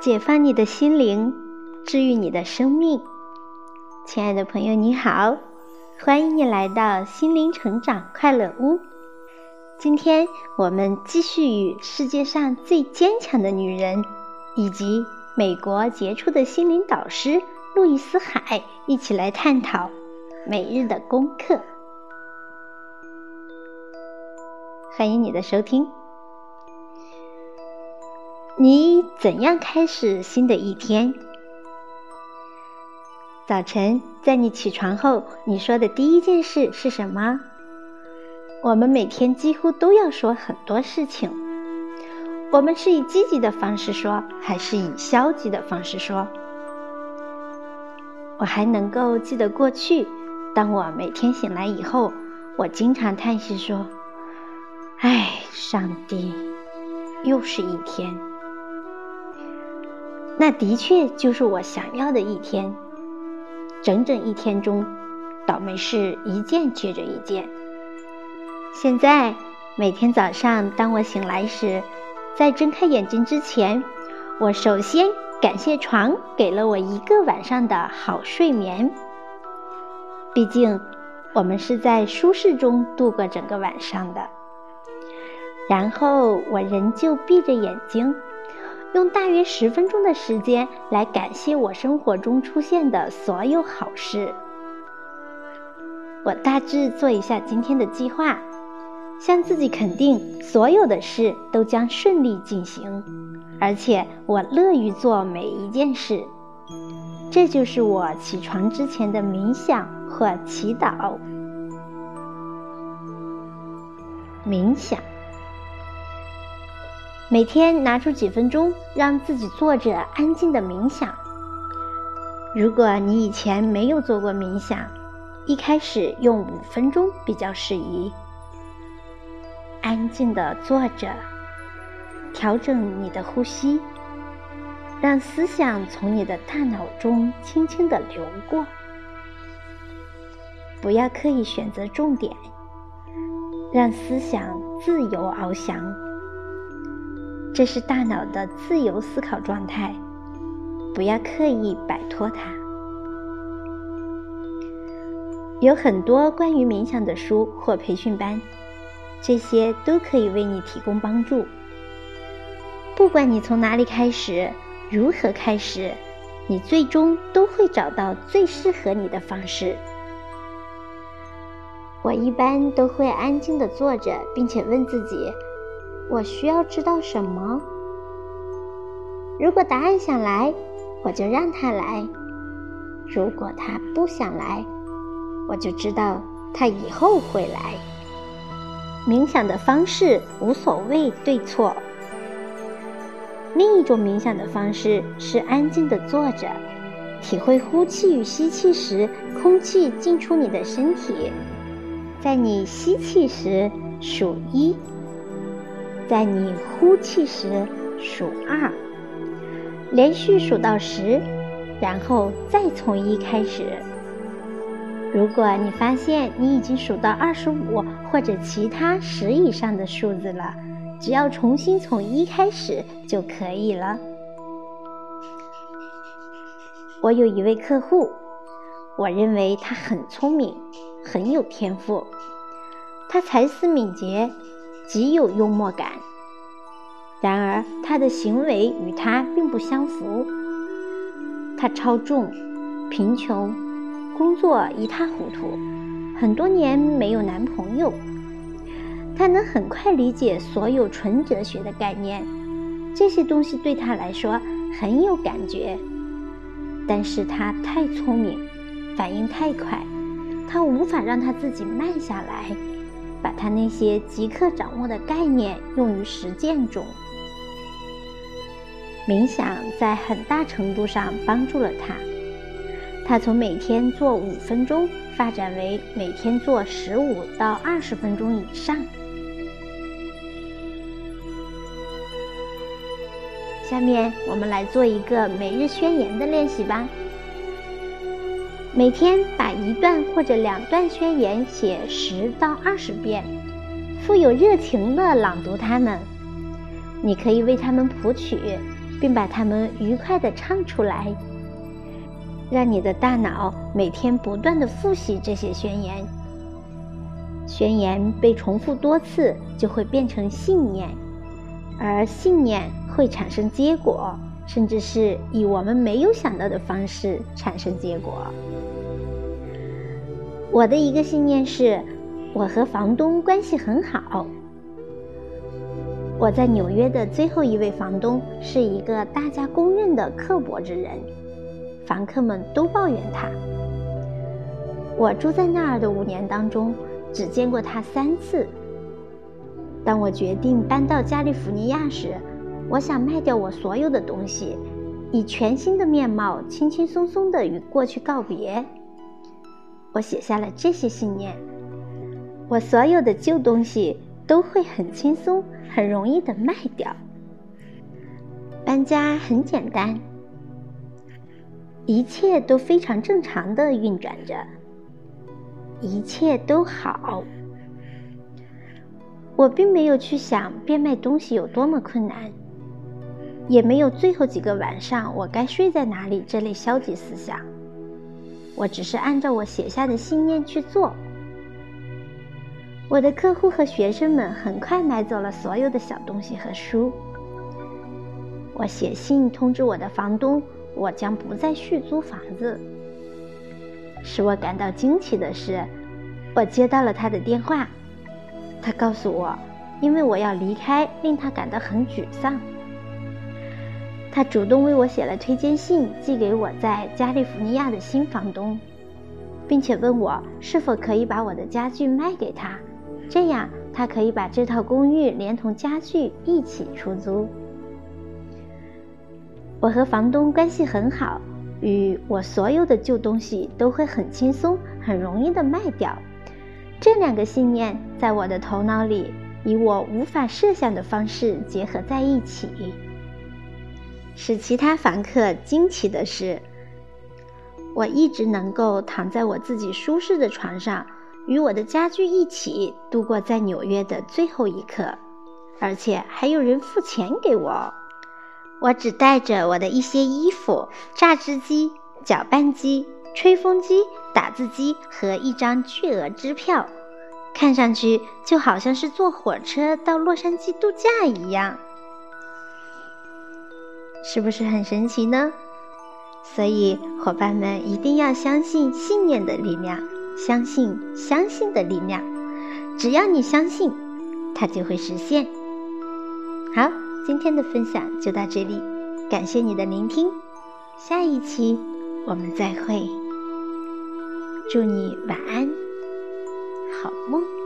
解放你的心灵，治愈你的生命。亲爱的朋友，你好，欢迎你来到心灵成长快乐屋。今天我们继续与世界上最坚强的女人，以及美国杰出的心灵导师路易斯·海一起来探讨每日的功课。欢迎你的收听。你怎样开始新的一天？早晨，在你起床后，你说的第一件事是什么？我们每天几乎都要说很多事情。我们是以积极的方式说，还是以消极的方式说？我还能够记得过去，当我每天醒来以后，我经常叹息说：“唉，上帝，又是一天。”那的确就是我想要的一天。整整一天中，倒霉事一件接着一件。现在每天早上，当我醒来时，在睁开眼睛之前，我首先感谢床给了我一个晚上的好睡眠。毕竟，我们是在舒适中度过整个晚上的。然后，我仍旧闭着眼睛。用大约十分钟的时间来感谢我生活中出现的所有好事。我大致做一下今天的计划，向自己肯定所有的事都将顺利进行，而且我乐于做每一件事。这就是我起床之前的冥想或祈祷。冥想。每天拿出几分钟，让自己坐着安静的冥想。如果你以前没有做过冥想，一开始用五分钟比较适宜。安静的坐着，调整你的呼吸，让思想从你的大脑中轻轻的流过。不要刻意选择重点，让思想自由翱翔。这是大脑的自由思考状态，不要刻意摆脱它。有很多关于冥想的书或培训班，这些都可以为你提供帮助。不管你从哪里开始，如何开始，你最终都会找到最适合你的方式。我一般都会安静的坐着，并且问自己。我需要知道什么？如果答案想来，我就让他来；如果他不想来，我就知道他以后会来。冥想的方式无所谓对错。另一种冥想的方式是安静的坐着，体会呼气与吸气时空气进出你的身体。在你吸气时数一。在你呼气时数二，连续数到十，然后再从一开始。如果你发现你已经数到二十五或者其他十以上的数字了，只要重新从一开始就可以了。我有一位客户，我认为他很聪明，很有天赋，他才思敏捷。极有幽默感，然而他的行为与他并不相符。他超重、贫穷、工作一塌糊涂，很多年没有男朋友。他能很快理解所有纯哲学的概念，这些东西对他来说很有感觉。但是他太聪明，反应太快，他无法让他自己慢下来。把他那些即刻掌握的概念用于实践中。冥想在很大程度上帮助了他。他从每天做五分钟发展为每天做十五到二十分钟以上。下面我们来做一个每日宣言的练习吧。每天把一段或者两段宣言写十到二十遍，富有热情地朗读它们。你可以为它们谱曲，并把它们愉快地唱出来，让你的大脑每天不断地复习这些宣言。宣言被重复多次，就会变成信念，而信念会产生结果，甚至是以我们没有想到的方式产生结果。我的一个信念是，我和房东关系很好。我在纽约的最后一位房东是一个大家公认的刻薄之人，房客们都抱怨他。我住在那儿的五年当中，只见过他三次。当我决定搬到加利福尼亚时，我想卖掉我所有的东西，以全新的面貌轻轻松松地与过去告别。我写下了这些信念：我所有的旧东西都会很轻松。很容易的卖掉。搬家很简单，一切都非常正常的运转着，一切都好。我并没有去想变卖东西有多么困难，也没有最后几个晚上我该睡在哪里这类消极思想。我只是按照我写下的信念去做。我的客户和学生们很快买走了所有的小东西和书。我写信通知我的房东，我将不再续租房子。使我感到惊奇的是，我接到了他的电话。他告诉我，因为我要离开，令他感到很沮丧。他主动为我写了推荐信，寄给我在加利福尼亚的新房东，并且问我是否可以把我的家具卖给他。这样，他可以把这套公寓连同家具一起出租。我和房东关系很好，与我所有的旧东西都会很轻松、很容易的卖掉。这两个信念在我的头脑里以我无法设想的方式结合在一起。使其他房客惊奇的是，我一直能够躺在我自己舒适的床上。与我的家具一起度过在纽约的最后一刻，而且还有人付钱给我。我只带着我的一些衣服、榨汁机、搅拌机、吹风机、打字机和一张巨额支票，看上去就好像是坐火车到洛杉矶度假一样，是不是很神奇呢？所以，伙伴们一定要相信信念的力量。相信相信的力量，只要你相信，它就会实现。好，今天的分享就到这里，感谢你的聆听，下一期我们再会，祝你晚安，好梦。